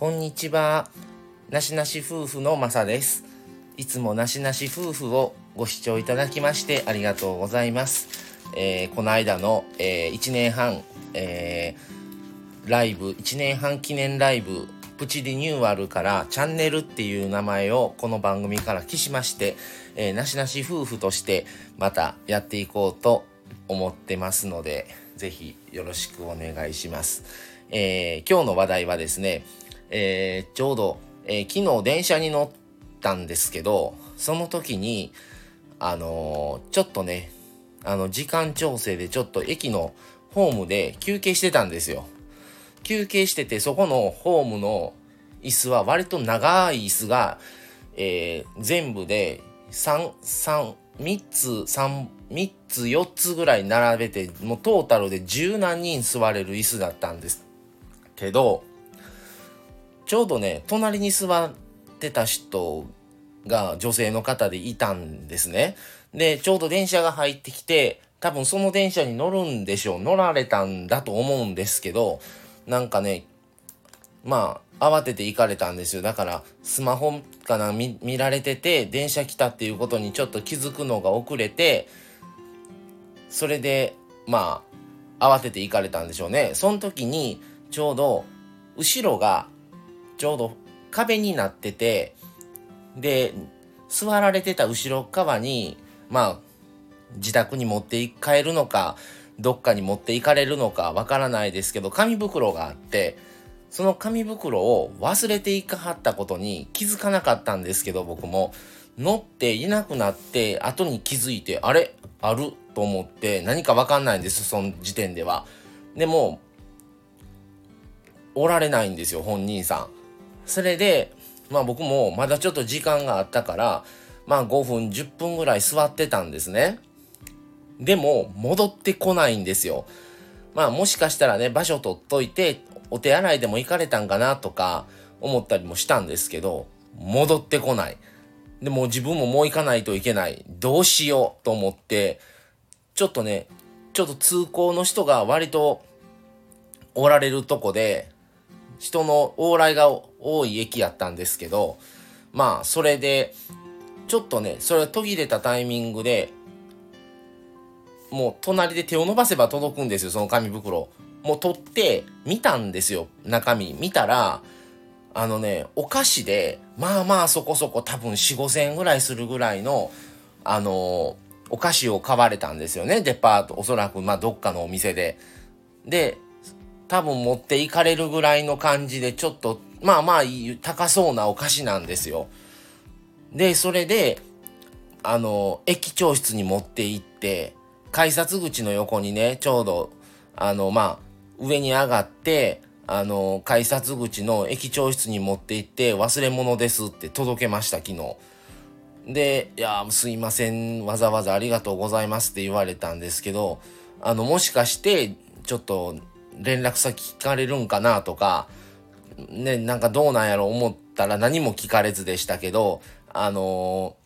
こんにちは。なしなし夫婦のまさです。いつもなしなし夫婦をご視聴いただきましてありがとうございます。えー、この間の、えー、1年半、えー、ライブ、1年半記念ライブ、プチリニューアルからチャンネルっていう名前をこの番組から消しまして、えー、なしなし夫婦としてまたやっていこうと思ってますので、ぜひよろしくお願いします。えー、今日の話題はですね、えー、ちょうど、え昨日電車に乗ったんですけど、その時に、あのちょっとね、あの、時間調整でちょっと駅のホームで休憩してたんですよ。休憩してて、そこのホームの椅子は割と長い椅子が、えー、全部で3、3、3つ、3、3つ、4つぐらい並べて、もうトータルで十何人座れる椅子だったんですけど、ちょうどね、隣に座ってた人が女性の方でいたんですね。で、ちょうど電車が入ってきて、多分その電車に乗るんでしょう。乗られたんだと思うんですけど、なんかね、まあ、慌てて行かれたんですよ。だから、スマホかな見、見られてて、電車来たっていうことにちょっと気づくのが遅れて、それで、まあ、慌てて行かれたんでしょうね。その時に、ちょうど、後ろが、ちょうど壁になってて、で、座られてた後ろ側に、まあ、自宅に持って帰るのか、どっかに持っていかれるのかわからないですけど、紙袋があって、その紙袋を忘れていかはったことに気づかなかったんですけど、僕も。乗っていなくなって、後に気づいて、あれ？ある？と思って、何かわかんないんです、その時点では。でも、おられないんですよ、本人さん。それで、まあ僕もまだちょっと時間があったから、まあ5分、10分ぐらい座ってたんですね。でも、戻ってこないんですよ。まあもしかしたらね、場所取っといて、お手洗いでも行かれたんかなとか思ったりもしたんですけど、戻ってこない。でも自分ももう行かないといけない。どうしようと思って、ちょっとね、ちょっと通行の人が割とおられるとこで、人の往来が多い駅やったんですけど、まあ、それで、ちょっとね、それが途切れたタイミングで、もう隣で手を伸ばせば届くんですよ、その紙袋。もう取って見たんですよ、中身。見たら、あのね、お菓子で、まあまあそこそこ多分4、5千円ぐらいするぐらいの、あのー、お菓子を買われたんですよね、デパート。おそらく、まあどっかのお店で。で、多分持っていかれるぐらいの感じで、ちょっと、まあまあ高そうなお菓子なんですよ。で、それで、あの、駅長室に持って行って、改札口の横にね、ちょうど、あの、まあ、上に上がって、あの、改札口の駅長室に持って行って、忘れ物ですって届けました、昨日。で、いや、すいません、わざわざありがとうございますって言われたんですけど、あの、もしかして、ちょっと連絡先聞かれるんかなとか、ね、なんかどうなんやろ思ったら何も聞かれずでしたけど、あの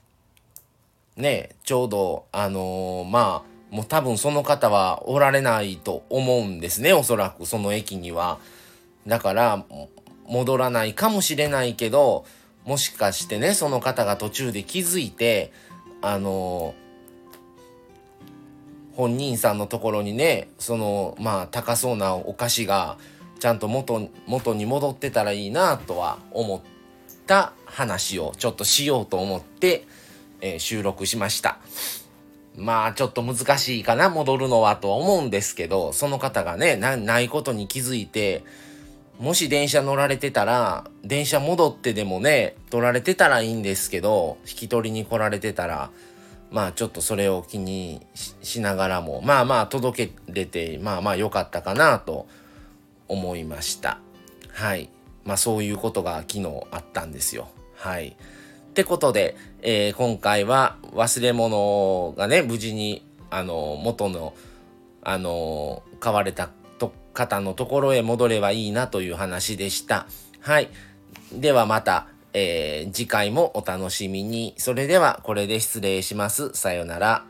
ー、ね、ちょうど、あのー、まあ、もう多分その方はおられないと思うんですね、おそらくその駅には。だから、戻らないかもしれないけど、もしかしてね、その方が途中で気づいて、あのー本人さんのところにねそのまあ高そうなお菓子がちゃんと元元に戻ってたらいいなとは思った話をちょっとしようと思って、えー、収録しました。まあちょっと難しいかな戻るのはとは思うんですけどその方がねないことに気づいてもし電車乗られてたら電車戻ってでもね取られてたらいいんですけど引き取りに来られてたらまあちょっとそれを気にしながらも、まあまあ届けれて、まあまあ良かったかなと思いました。はい。まあそういうことが昨日あったんですよ。はい。ってことで、えー、今回は忘れ物がね、無事に、あの、元の、あの、買われたと方のところへ戻ればいいなという話でした。はい。ではまた。えー、次回もお楽しみに。それではこれで失礼します。さよなら。